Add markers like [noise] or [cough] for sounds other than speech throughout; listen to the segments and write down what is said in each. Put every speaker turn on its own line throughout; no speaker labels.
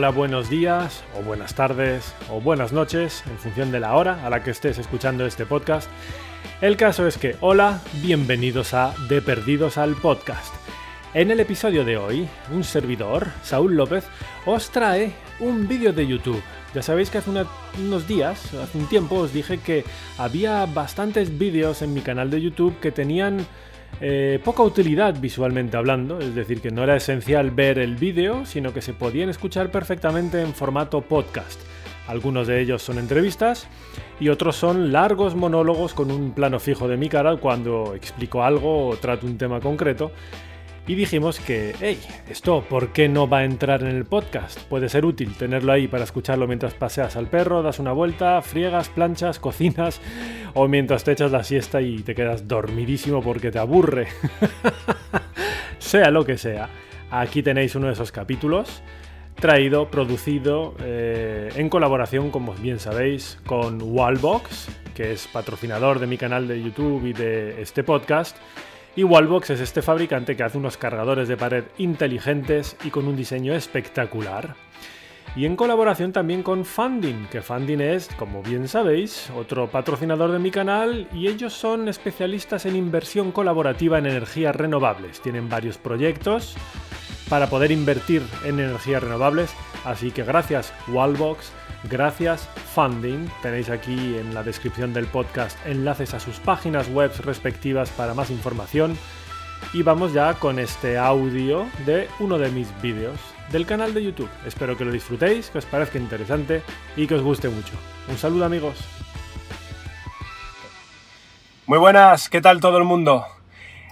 hola, buenos días, o buenas tardes, o buenas noches, en función de la hora a la que estés escuchando este podcast. El caso es que, hola, bienvenidos a De Perdidos al Podcast. En el episodio de hoy, un servidor, Saúl López, os trae un vídeo de YouTube. Ya sabéis que hace unos días, hace un tiempo, os dije que había bastantes vídeos en mi canal de YouTube que tenían eh, poca utilidad visualmente hablando, es decir, que no era esencial ver el vídeo, sino que se podían escuchar perfectamente en formato podcast. Algunos de ellos son entrevistas y otros son largos monólogos con un plano fijo de mi cara cuando explico algo o trato un tema concreto y dijimos que, hey, esto, ¿por qué no va a entrar en el podcast? Puede ser útil tenerlo ahí para escucharlo mientras paseas al perro, das una vuelta, friegas, planchas, [laughs] cocinas o mientras te echas la siesta y te quedas dormidísimo porque te aburre. [laughs] sea lo que sea, aquí tenéis uno de esos capítulos traído, producido eh, en colaboración, como bien sabéis, con Wallbox, que es patrocinador de mi canal de YouTube y de este podcast y Wallbox es este fabricante que hace unos cargadores de pared inteligentes y con un diseño espectacular. Y en colaboración también con Funding, que Funding es, como bien sabéis, otro patrocinador de mi canal y ellos son especialistas en inversión colaborativa en energías renovables. Tienen varios proyectos para poder invertir en energías renovables, así que gracias Wallbox Gracias Funding. Tenéis aquí en la descripción del podcast enlaces a sus páginas web respectivas para más información. Y vamos ya con este audio de uno de mis vídeos del canal de YouTube. Espero que lo disfrutéis, que os parezca interesante y que os guste mucho. Un saludo amigos. Muy buenas, ¿qué tal todo el mundo?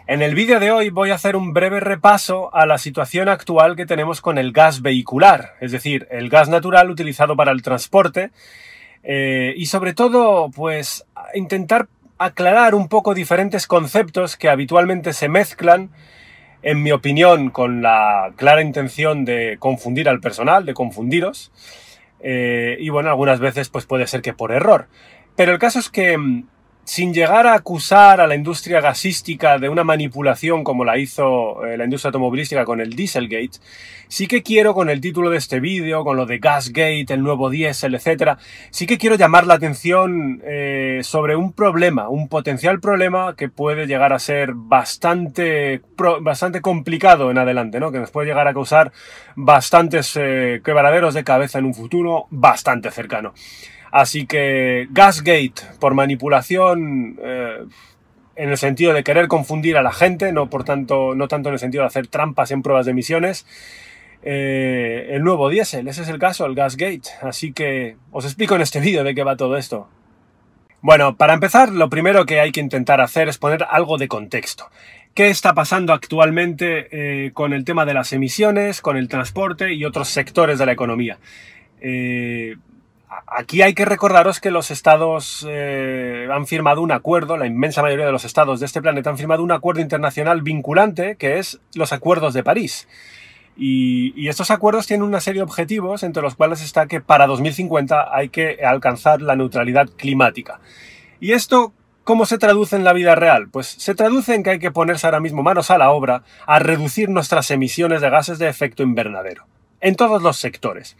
En el vídeo de hoy voy a hacer un breve repaso a la situación actual que tenemos con el gas vehicular, es decir, el gas natural utilizado para el transporte eh, y sobre todo pues intentar aclarar un poco diferentes conceptos que habitualmente se mezclan, en mi opinión, con la clara intención de confundir al personal, de confundiros. Eh, y bueno, algunas veces pues puede ser que por error. Pero el caso es que mm, sin llegar a acusar a la industria gasística de una manipulación como la hizo eh, la industria automovilística con el Dieselgate, sí que quiero con el título de este vídeo, con lo de Gasgate, el nuevo diésel, etc., sí que quiero llamar la atención eh, sobre un problema, un potencial problema que puede llegar a ser bastante, bastante complicado en adelante, ¿no? que nos puede llegar a causar bastantes eh, quebraderos de cabeza en un futuro bastante cercano. Así que Gasgate, por manipulación, eh, en el sentido de querer confundir a la gente, no, por tanto, no tanto en el sentido de hacer trampas en pruebas de emisiones. Eh, el nuevo diésel, ese es el caso, el Gasgate. Así que os explico en este vídeo de qué va todo esto. Bueno, para empezar, lo primero que hay que intentar hacer es poner algo de contexto. ¿Qué está pasando actualmente eh, con el tema de las emisiones, con el transporte y otros sectores de la economía? Aquí hay que recordaros que los estados eh, han firmado un acuerdo, la inmensa mayoría de los estados de este planeta han firmado un acuerdo internacional vinculante que es los acuerdos de París. Y, y, estos acuerdos tienen una serie de objetivos, entre los cuales está que para 2050 hay que alcanzar la neutralidad climática. ¿Y esto cómo se traduce en la vida real? Pues se traduce en que hay que ponerse ahora mismo manos a la obra a reducir nuestras emisiones de gases de efecto invernadero, en todos los sectores.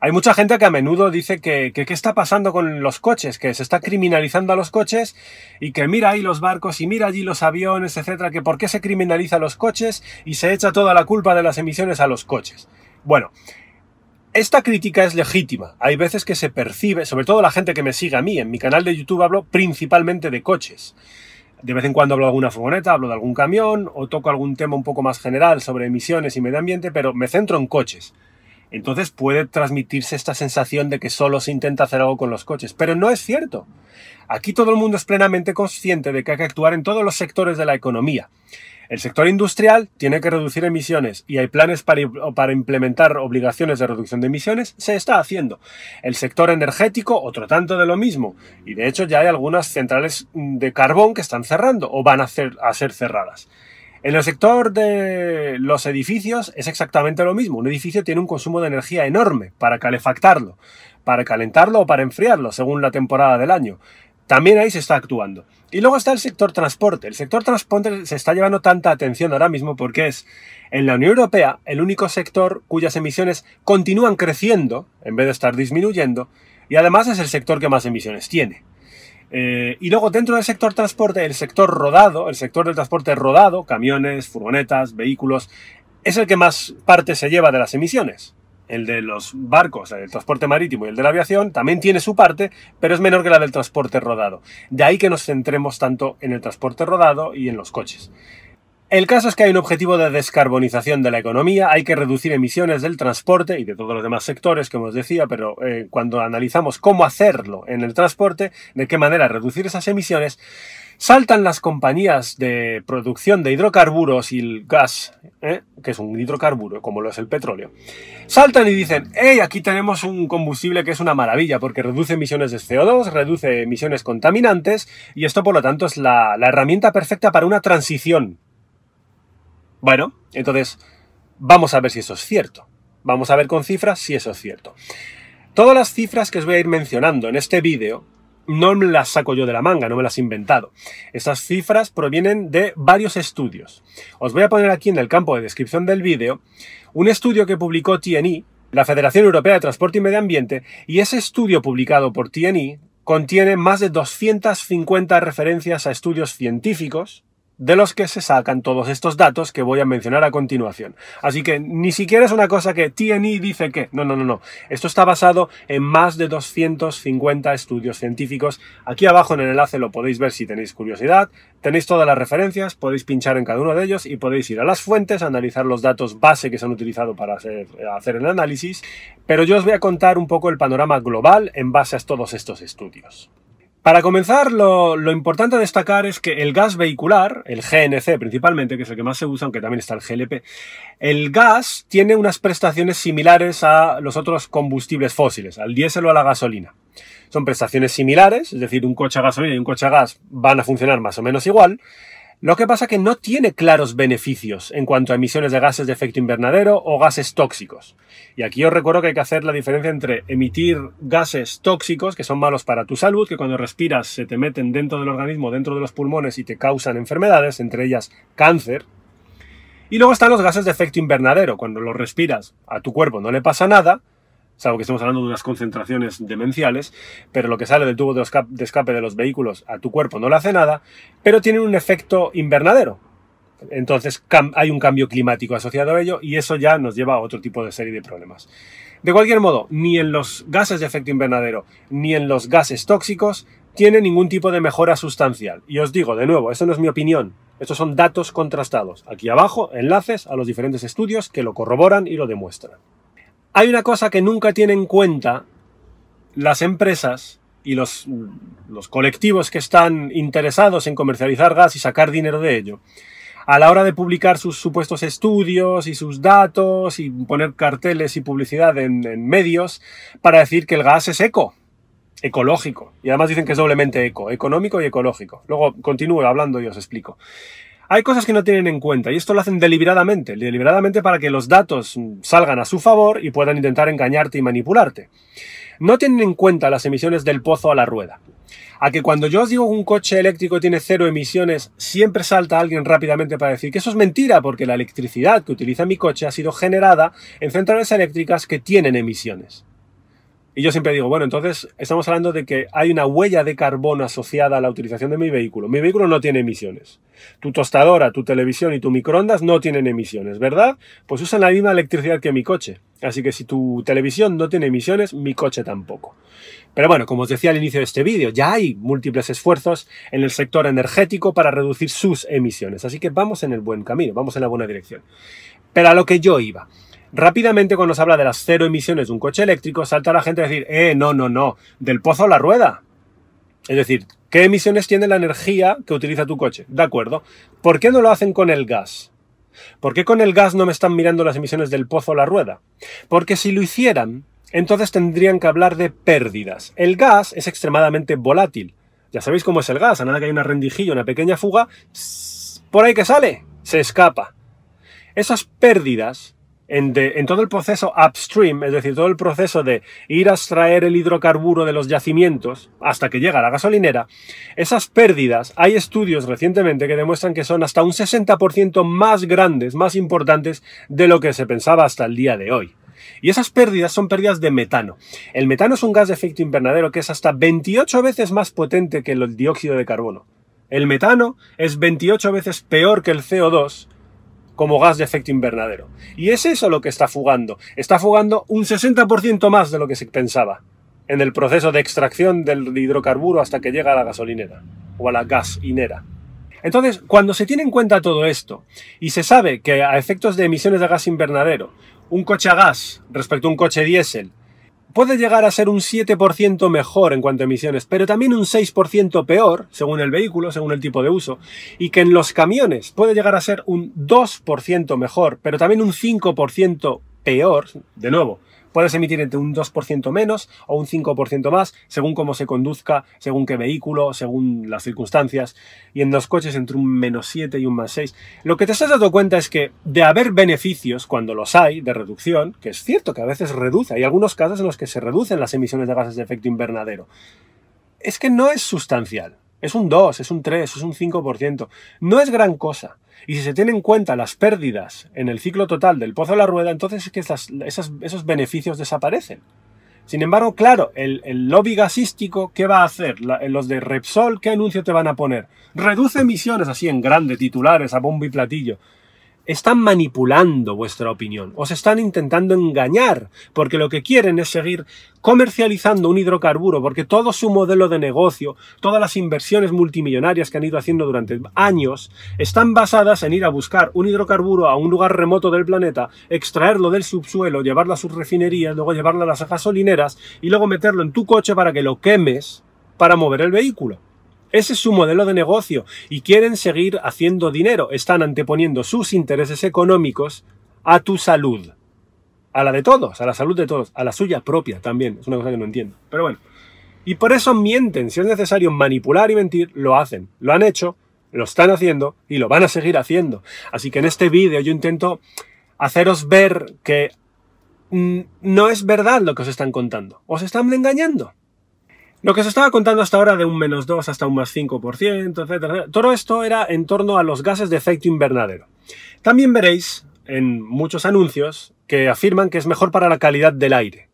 Hay mucha gente que a menudo dice que, qué está pasando con los coches, que se está criminalizando a los coches y que mira ahí los barcos y mira allí los aviones, etcétera, que por qué se criminaliza los coches y se echa toda la culpa de las emisiones a los coches. Bueno, esta crítica es legítima. Hay veces que se percibe, sobre todo la gente que me sigue a mí, en mi canal de YouTube hablo principalmente de coches. De vez en cuando hablo de alguna furgoneta, hablo de algún camión o toco algún tema un poco más general sobre emisiones y medio ambiente, pero me centro en coches. Entonces puede transmitirse esta sensación de que solo se intenta hacer algo con los coches, pero no es cierto. Aquí todo el mundo es plenamente consciente de que hay que actuar en todos los sectores de la economía. El sector industrial tiene que reducir emisiones y hay planes para, implementar obligaciones de reducción de emisiones, se está haciendo. El sector energético, otro tanto de lo mismo. Y de hecho ya hay algunas centrales de carbón que están cerrando o van a, a ser cerradas. En el sector de los edificios es exactamente lo mismo. Un edificio tiene un consumo de energía enorme para calefactarlo, para calentarlo o para enfriarlo, según la temporada del año. También ahí se está actuando. Y luego está el sector transporte. El sector transporte se está llevando tanta atención ahora mismo porque es en la Unión Europea el único sector cuyas emisiones continúan creciendo en vez de estar disminuyendo y además es el sector que más emisiones tiene. Eh, y luego dentro del sector transporte, el sector rodado, el sector del transporte rodado, camiones, furgonetas, vehículos, es el que más parte se lleva de las emisiones. El de los barcos, el transporte marítimo y el de la aviación también tiene su parte, pero es menor que la del transporte rodado. De ahí que nos centremos tanto en el transporte rodado y en los coches. El caso es que hay un objetivo de descarbonización de la economía, hay que reducir emisiones del transporte y de todos los demás sectores, como os decía, pero eh, cuando analizamos cómo hacerlo en el transporte, de qué manera reducir esas emisiones, saltan las compañías de producción de hidrocarburos y el gas, ¿eh? que es un hidrocarburo, como lo es el petróleo, saltan y dicen, hey, aquí tenemos un combustible que es una maravilla porque reduce emisiones de CO2, reduce emisiones contaminantes y esto por lo tanto es la herramienta perfecta para una transición bueno, entonces vamos a ver si eso es cierto. Vamos a ver con cifras si eso es cierto. Todas las cifras que os voy a ir mencionando en este vídeo no me las saco yo de la manga, no me las he inventado. Estas cifras provienen de varios estudios. Os voy a poner aquí en el campo de descripción del vídeo un estudio que publicó TNI, la Federación Europea de Transporte y Medio Ambiente, y ese estudio publicado por TNI contiene más de 250 referencias a estudios científicos de los que se sacan todos estos datos que voy a mencionar a continuación. Así que ni siquiera es una cosa que TNI dice que. No, no, no, no. Esto está basado en más de 250 estudios científicos. Aquí abajo en el enlace lo podéis ver si tenéis curiosidad. Tenéis todas las referencias, podéis pinchar en cada uno de ellos y podéis ir a las fuentes, analizar los datos base que se han utilizado para hacer, hacer el análisis. Pero yo os voy a contar un poco el panorama global en base a todos estos estudios. Para comenzar, lo, importante a destacar es que el gas vehicular, el GNC principalmente, que es el que más se usa, aunque también está el GLP, el gas tiene unas prestaciones similares a los otros combustibles fósiles, al diésel o a la gasolina. Son prestaciones similares, es decir, un coche a gasolina y un coche a gas van a funcionar más o menos igual, lo que pasa que no tiene claros beneficios en cuanto a emisiones de gases de efecto invernadero o gases tóxicos. Y aquí os recuerdo que hay que hacer la diferencia entre emitir gases tóxicos, que son malos para tu salud, que cuando respiras se te meten dentro del organismo, dentro de los pulmones y te causan enfermedades, entre ellas cáncer. Y luego están los gases de efecto invernadero. Cuando los respiras a tu cuerpo no le pasa nada, salvo que estemos hablando de unas concentraciones demenciales, pero lo que sale del tubo de escape de los vehículos a tu cuerpo no le hace nada, pero tiene un efecto invernadero. Entonces hay un cambio climático asociado a ello y eso ya nos lleva a otro tipo de serie de problemas. De cualquier modo, ni en los gases de efecto invernadero ni en los gases tóxicos tiene ningún tipo de mejora sustancial. Y os digo de nuevo, esto no es mi opinión, estos son datos contrastados. Aquí abajo, enlaces a los diferentes estudios que lo corroboran y lo demuestran. Hay una cosa que nunca tienen en cuenta las empresas y los, colectivos que están interesados en comercializar gas y sacar dinero de ello. A la hora de publicar sus supuestos estudios y sus datos y poner carteles y publicidad en, en medios para decir que el gas es eco, ecológico. Y además dicen que es doblemente eco, económico y ecológico. Luego continúo hablando y os explico. Hay cosas que no tienen en cuenta y esto lo hacen deliberadamente, deliberadamente para que los datos salgan a su favor y puedan intentar engañarte y manipularte. No tienen en cuenta las emisiones del pozo a la rueda. A que cuando yo os digo que un coche eléctrico tiene cero emisiones, siempre salta alguien rápidamente para decir que eso es mentira, porque la electricidad que utiliza mi coche ha sido generada en centrales eléctricas que tienen emisiones. Y yo siempre digo, bueno, entonces estamos hablando de que hay una huella de carbono asociada a la utilización de mi vehículo. Mi vehículo no tiene emisiones. Tu tostadora, tu televisión y tu microondas no tienen emisiones, ¿verdad? Pues usan la misma electricidad que mi coche. Así que si tu televisión no tiene emisiones, mi coche tampoco. Pero bueno, como os decía al inicio de este vídeo, ya hay múltiples esfuerzos en el sector energético para reducir sus emisiones. Así que vamos en el buen camino, vamos en la buena dirección. Pero a lo que yo iba. Rápidamente cuando se habla de las cero emisiones de un coche eléctrico, salta la gente a decir, eh, no, no, no, del pozo a la rueda. Es decir, ¿qué emisiones tiene la energía que utiliza tu coche? De acuerdo. ¿Por qué no lo hacen con el gas? ¿Por qué con el gas no me están mirando las emisiones del pozo a la rueda? Porque si lo hicieran, entonces tendrían que hablar de pérdidas. El gas es extremadamente volátil. Ya sabéis cómo es el gas, a nada que hay una rendijilla, una pequeña fuga, por ahí que sale, se escapa. Esas pérdidas en, todo el proceso upstream, es decir, todo el proceso de ir a extraer el hidrocarburo de los yacimientos hasta que llega a la gasolinera, esas pérdidas, hay estudios recientemente que demuestran que son hasta un 60% más grandes, más importantes de lo que se pensaba hasta el día de hoy. Y esas pérdidas son pérdidas de metano. El metano es un gas de efecto invernadero que es hasta 28 veces más potente que el dióxido de carbono. El metano es 28 veces peor que el CO2 como gas de efecto invernadero. Y es eso lo que está fugando. Está fugando un 60% más de lo que se pensaba en el proceso de extracción del hidrocarburo hasta que llega a la gasolinera o a la gasinera. Entonces, cuando se tiene en cuenta todo esto y se sabe que a efectos de emisiones de gas invernadero un coche a gas respecto a un coche diésel puede llegar a ser un 7% mejor en cuanto a emisiones, pero también un 6% peor, según el vehículo, según el tipo de uso, y que en los camiones puede llegar a ser un 2% mejor, pero también un 5% peor, de nuevo, Puedes emitir entre un 2% menos o un 5% más, según cómo se conduzca, según qué vehículo, según las circunstancias. Y en los coches entre un menos 7 y un más 6. Lo que te estás dando cuenta es que de haber beneficios, cuando los hay, de reducción, que es cierto que a veces reduce, hay algunos casos en los que se reducen las emisiones de gases de efecto invernadero, es que no es sustancial. Es un 2, es un 3, es un 5%. No es gran cosa. Y si se tienen en cuenta las pérdidas en el ciclo total del pozo de la rueda, entonces es que esos beneficios desaparecen. Sin embargo, claro, el, el, lobby gasístico, ¿qué va a hacer? los de Repsol, ¿qué anuncio te van a poner? Reduce emisiones así en grande, titulares, a bombo y platillo están manipulando vuestra opinión, os están intentando engañar, porque lo que quieren es seguir comercializando un hidrocarburo, porque todo su modelo de negocio, todas las inversiones multimillonarias que han ido haciendo durante años, están basadas en ir a buscar un hidrocarburo a un lugar remoto del planeta, extraerlo del subsuelo, llevarlo a sus refinerías, luego llevarlo a las gasolineras y luego meterlo en tu coche para que lo quemes para mover el vehículo. Ese es su modelo de negocio y quieren seguir haciendo dinero. Están anteponiendo sus intereses económicos a tu salud. A la de todos, a la salud de todos, a la suya propia también. Es una cosa que no entiendo. Pero bueno. Y por eso mienten. Si es necesario manipular y mentir, lo hacen. Lo han hecho, lo están haciendo y lo van a seguir haciendo. Así que en este vídeo yo intento haceros ver que mm, no es verdad lo que os están contando. Os están engañando. Lo que se estaba contando hasta ahora de un menos 2 hasta un más 5%, etcétera, todo esto era en torno a los gases de efecto invernadero. También veréis en muchos anuncios que afirman que es mejor para la calidad del aire.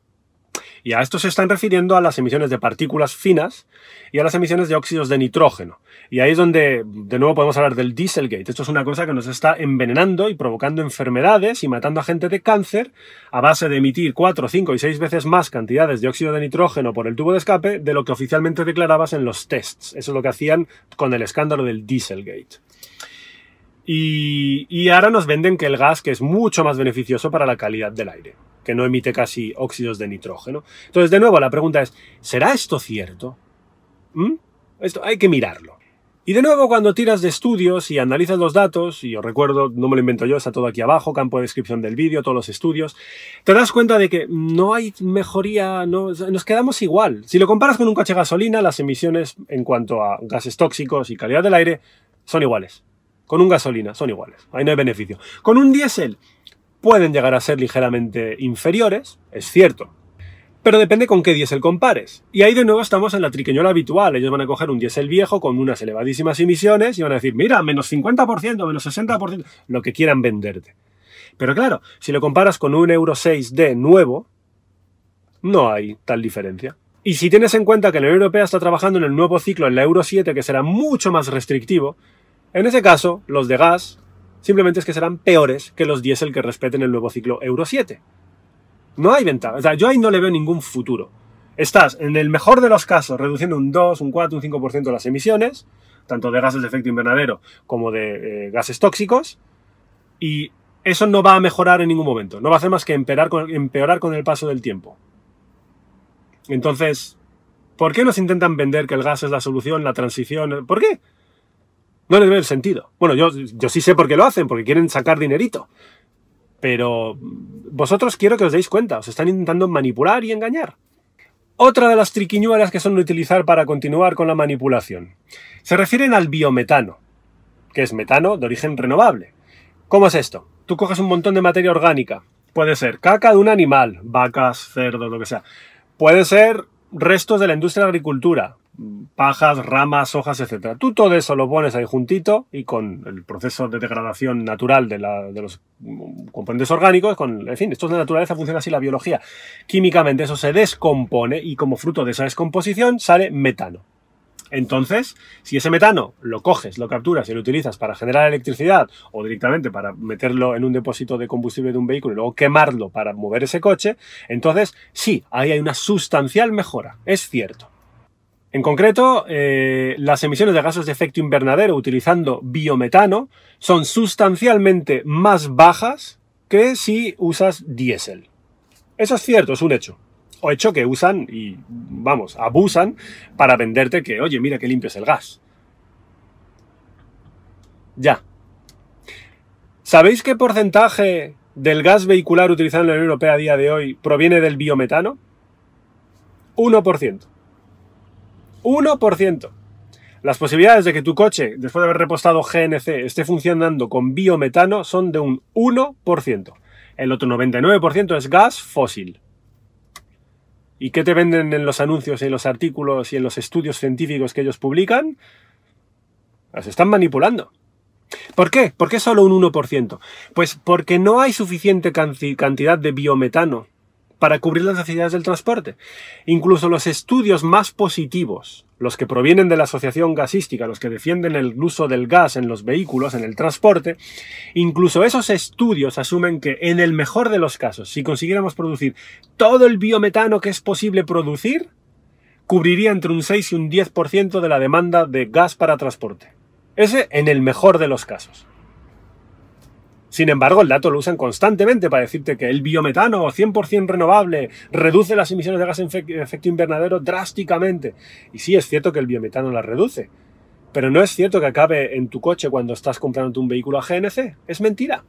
Y a esto se están refiriendo a las emisiones de partículas finas y a las emisiones de óxidos de nitrógeno. Y ahí es donde de nuevo podemos hablar del Dieselgate. Esto es una cosa que nos está envenenando y provocando enfermedades y matando a gente de cáncer a base de emitir 4, 5 y 6 veces más cantidades de óxido de nitrógeno por el tubo de escape de lo que oficialmente declarabas en los tests. Eso es lo que hacían con el escándalo del Dieselgate. Y, y ahora nos venden que el gas que es mucho más beneficioso para la calidad del aire que no emite casi óxidos de nitrógeno. Entonces, de nuevo, la pregunta es, ¿será esto cierto? ¿Mm? Esto hay que mirarlo. Y de nuevo, cuando tiras de estudios y analizas los datos, y os recuerdo, no me lo invento yo, está todo aquí abajo, campo de descripción del vídeo, todos los estudios, te das cuenta de que no hay mejoría, no, nos quedamos igual. Si lo comparas con un coche gasolina, las emisiones en cuanto a gases tóxicos y calidad del aire son iguales. Con un gasolina son iguales, ahí no hay beneficio. Con un diésel pueden llegar a ser ligeramente inferiores, es cierto, pero depende con qué diésel compares. Y ahí de nuevo estamos en la triqueñola habitual. Ellos van a coger un diésel viejo con unas elevadísimas emisiones y van a decir, mira, menos 50%, menos 60%, lo que quieran venderte. Pero claro, si lo comparas con un Euro 6D nuevo, no hay tal diferencia. Y si tienes en cuenta que la Unión Europea está trabajando en el nuevo ciclo, en la Euro 7, que será mucho más restrictivo, en ese caso, los de gas simplemente es que serán peores que los diésel que respeten el nuevo ciclo Euro 7. No hay ventaja. O sea, yo ahí no le veo ningún futuro. Estás, en el mejor de los casos, reduciendo un 2, un 4, un 5% las emisiones, tanto de gases de efecto invernadero como de eh, gases tóxicos, y eso no va a mejorar en ningún momento. No va a hacer más que empeorar con, empeorar con el paso del tiempo. Entonces, ¿por qué nos intentan vender que el gas es la solución, la transición? ¿Por qué? No les el sentido. Bueno, yo, yo sí sé por qué lo hacen, porque quieren sacar dinerito. Pero vosotros quiero que os deis cuenta, os están intentando manipular y engañar. Otra de las triquiñuelas que son utilizar para continuar con la manipulación. Se refieren al biometano, que es metano de origen renovable. ¿Cómo es esto? Tú coges un montón de materia orgánica, Puede ser caca de un animal, vacas, cerdos, lo que sea. Puede ser restos de la industria de la agricultura, pajas, ramas, hojas, etc. Tú todo eso lo pones ahí juntito y con el proceso de degradación natural de, los componentes orgánicos, con, en fin, esto es de naturaleza, funciona así la biología. Químicamente eso se descompone y como fruto de esa descomposición sale metano. Entonces, si ese metano lo coges, lo capturas y lo utilizas para generar electricidad o directamente para meterlo en un depósito de combustible de un vehículo y luego quemarlo para mover ese coche, entonces sí, ahí hay una sustancial mejora, es cierto. En concreto, eh, las emisiones de gases de efecto invernadero utilizando biometano son sustancialmente más bajas que si usas diésel. Eso es cierto, es un hecho o hecho que usan y, vamos, abusan para venderte que, oye, mira qué limpio es el gas. Ya. ¿Sabéis qué porcentaje del gas vehicular utilizado en la Unión Europea a día de hoy proviene del biometano? 1%. 1%. Las posibilidades de que tu coche, después de haber repostado GNC, esté funcionando con biometano son de un 1%. El otro 99% es gas fósil. ¿Y qué te venden en los anuncios, en los artículos y en los estudios científicos que ellos publican? Las están manipulando. ¿Por qué? ¿Por qué solo un 1%? Pues porque no hay suficiente cantidad de biometano para cubrir las necesidades del transporte. Incluso los estudios más positivos, los que provienen de la asociación gasística, los que defienden el uso del gas en los vehículos, en el transporte, incluso esos estudios asumen que en el mejor de los casos, si consiguiéramos producir todo el biometano que es posible producir, cubriría entre un 6 y un 10% de la demanda de gas para transporte. Ese en el mejor de los casos. Sin embargo, el dato lo usan constantemente para decirte que el biometano 100% renovable reduce las emisiones de gas en efecto invernadero drásticamente. Y sí, es cierto que el biometano las reduce. Pero no es cierto que acabe en tu coche cuando estás comprando un vehículo a GNC. Es mentira.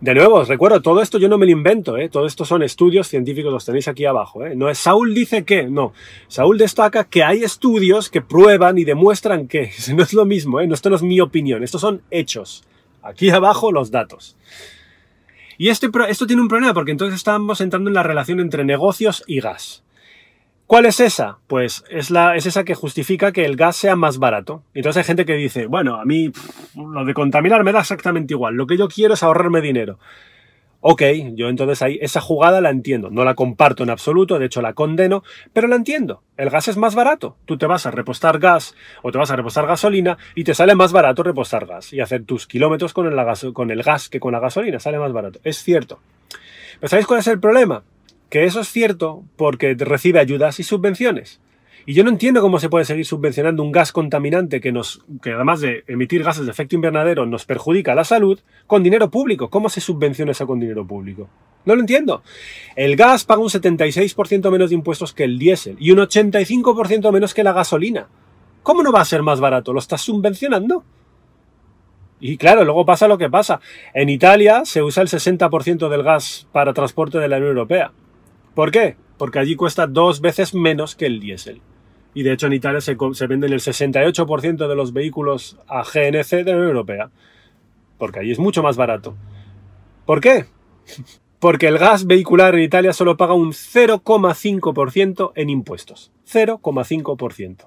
De nuevo, os recuerdo, todo esto yo no me lo invento, ¿eh? todo esto son estudios científicos, los tenéis aquí abajo. ¿eh? No es Saúl dice que, no. Saúl destaca que hay estudios que prueban y demuestran que. [laughs] No es lo mismo, ¿eh? esto no es mi opinión, estos son hechos. Aquí abajo los datos. Y este, esto tiene un problema porque entonces estamos entrando en la relación entre negocios y gas. ¿Cuál es esa? Pues es, la, es esa que justifica que el gas sea más barato. Entonces hay gente que dice, bueno, a mí lo de contaminar me da exactamente igual. Lo que yo quiero es ahorrarme dinero. Ok, yo entonces ahí esa jugada la entiendo. No la comparto en absoluto, de hecho la condeno, pero la entiendo. El gas es más barato. Tú te vas a repostar gas o te vas a repostar gasolina y te sale más barato repostar gas y hacer tus kilómetros con el, gas, con el gas que con la gasolina. Sale más barato. Es cierto. Pero ¿sabéis cuál es el problema? Que eso es cierto porque recibe ayudas y subvenciones. Y yo no entiendo cómo se puede seguir subvencionando un gas contaminante que nos, que además de emitir gases de efecto invernadero, nos perjudica la salud con dinero público. ¿Cómo se subvenciona eso con dinero público? No lo entiendo. El gas paga un 76% menos de impuestos que el diésel y un 85% menos que la gasolina. ¿Cómo no va a ser más barato? ¿Lo estás subvencionando? Y claro, luego pasa lo que pasa. En Italia se usa el 60% del gas para transporte de la Unión Europea. ¿Por qué? Porque allí cuesta dos veces menos que el diésel y de hecho en Italia se, venden el 68% de los vehículos a GNC de la Unión Europea, porque ahí es mucho más barato. ¿Por qué? [laughs] Porque el gas vehicular en Italia solo paga un 0,5% en impuestos. 0,5%.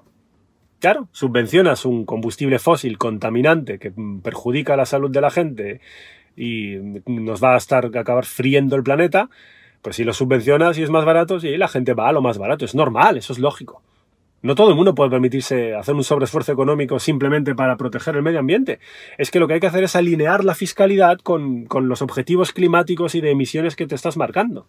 Claro, subvencionas un combustible fósil contaminante que perjudica la salud de la gente y nos va a estar a acabar friendo el planeta, pues si lo subvencionas y es más barato, sí, la gente va a lo más barato. Es normal, eso es lógico. No todo el mundo puede permitirse hacer un sobreesfuerzo económico simplemente para proteger el medio ambiente. Es que lo que hay que hacer es alinear la fiscalidad con, los objetivos climáticos y de emisiones que te estás marcando.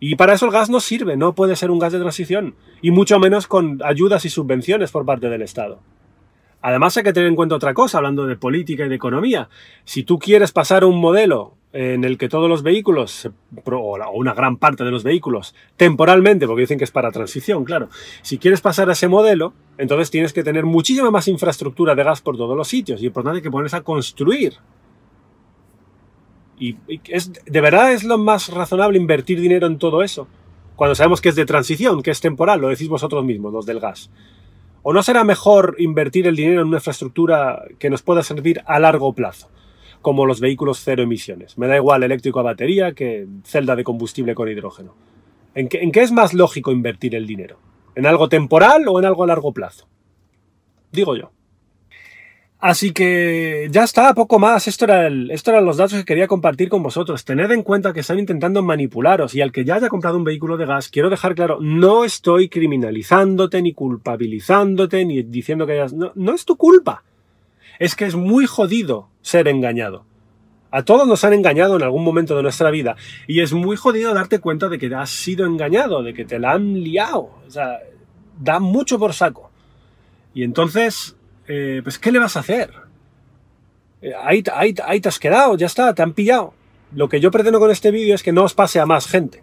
Y para eso el gas no sirve, no puede ser un gas de transición, y mucho menos con ayudas y subvenciones por parte del Estado. Además hay que tener en cuenta otra cosa, hablando de política y de economía. Si tú quieres pasar un modelo en el que todos los vehículos, o una gran parte de los vehículos, temporalmente, porque dicen que es para transición, claro, si quieres pasar a ese modelo, entonces tienes que tener muchísima más infraestructura de gas por todos los sitios, y tanto hay que ponerse a construir. Y, es, de verdad es lo más razonable invertir dinero en todo eso, cuando sabemos que es de transición, que es temporal, lo decís vosotros mismos, los del gas. ¿O no será mejor invertir el dinero en una infraestructura que nos pueda servir a largo plazo? Como los vehículos cero emisiones. Me da igual eléctrico a batería que celda de combustible con hidrógeno. ¿En qué, ¿En qué es más lógico invertir el dinero? ¿En algo temporal o en algo a largo plazo? Digo yo. Así que ya está, poco más. Esto, era esto eran los datos que quería compartir con vosotros. Tened en cuenta que están intentando manipularos y al que ya haya comprado un vehículo de gas, quiero dejar claro, no estoy criminalizándote, ni culpabilizándote, ni diciendo que hayas... No, no es tu culpa. Es que es muy jodido ser engañado. A todos nos han engañado en algún momento de nuestra vida y es muy jodido darte cuenta de que has sido engañado, de que te la han liado. O sea, da mucho por saco. Y entonces eh, pues ¿qué le vas a hacer? Eh, ahí, ahí, ahí te has quedado, ya está, te han pillado. Lo que yo pretendo con este vídeo es que no os pase a más gente.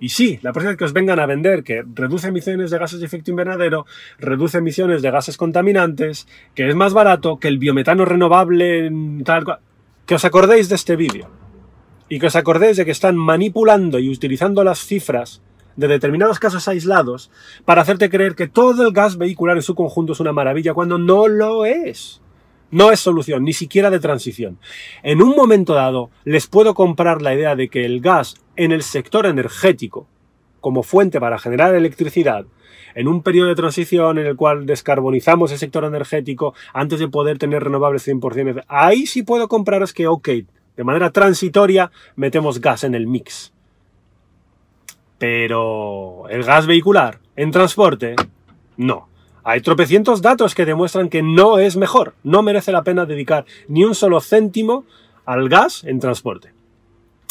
Y sí, la próxima vez que os vengan a vender que reduce emisiones de gases de efecto invernadero, reduce emisiones de gases contaminantes, que es más barato, que el biometano renovable, tal cual, que os acordéis de este vídeo. Y que os acordéis de que están manipulando y utilizando las cifras de determinados casos aislados para hacerte creer que todo el gas vehicular en su conjunto es una maravilla cuando no lo es. No es solución, ni siquiera de transición. En un momento dado, les puedo comprar la idea de que el gas en el sector energético, como fuente para generar electricidad, en un periodo de transición en el cual descarbonizamos el sector energético antes de poder tener renovables 100%, ahí sí puedo compraros que, ok, de manera transitoria metemos gas en el mix. Pero el gas vehicular en transporte, no. Hay tropecientos datos que demuestran que no es mejor. No merece la pena dedicar ni un solo céntimo al gas en transporte.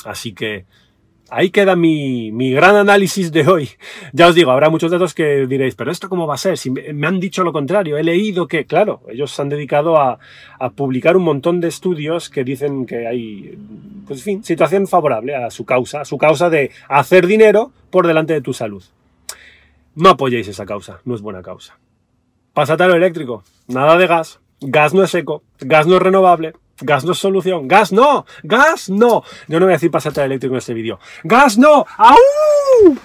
Así que ahí queda mi, gran análisis de hoy. [laughs] Ya os digo, habrá muchos datos que diréis, pero ¿esto cómo va a ser? Si me han dicho lo contrario, he leído que, claro, ellos se han dedicado a, publicar un montón de estudios que dicen que hay, pues en fin, situación favorable a su causa, a su causa de hacer dinero por delante de tu salud. No apoyéis esa causa, no es buena causa. Pásate a lo eléctrico, nada de gas, gas no es seco, gas no es renovable, Gas no es solución. Gas no. Gas no. Yo no voy a decir pasarte eléctrico en este vídeo. Gas no. ¡Au!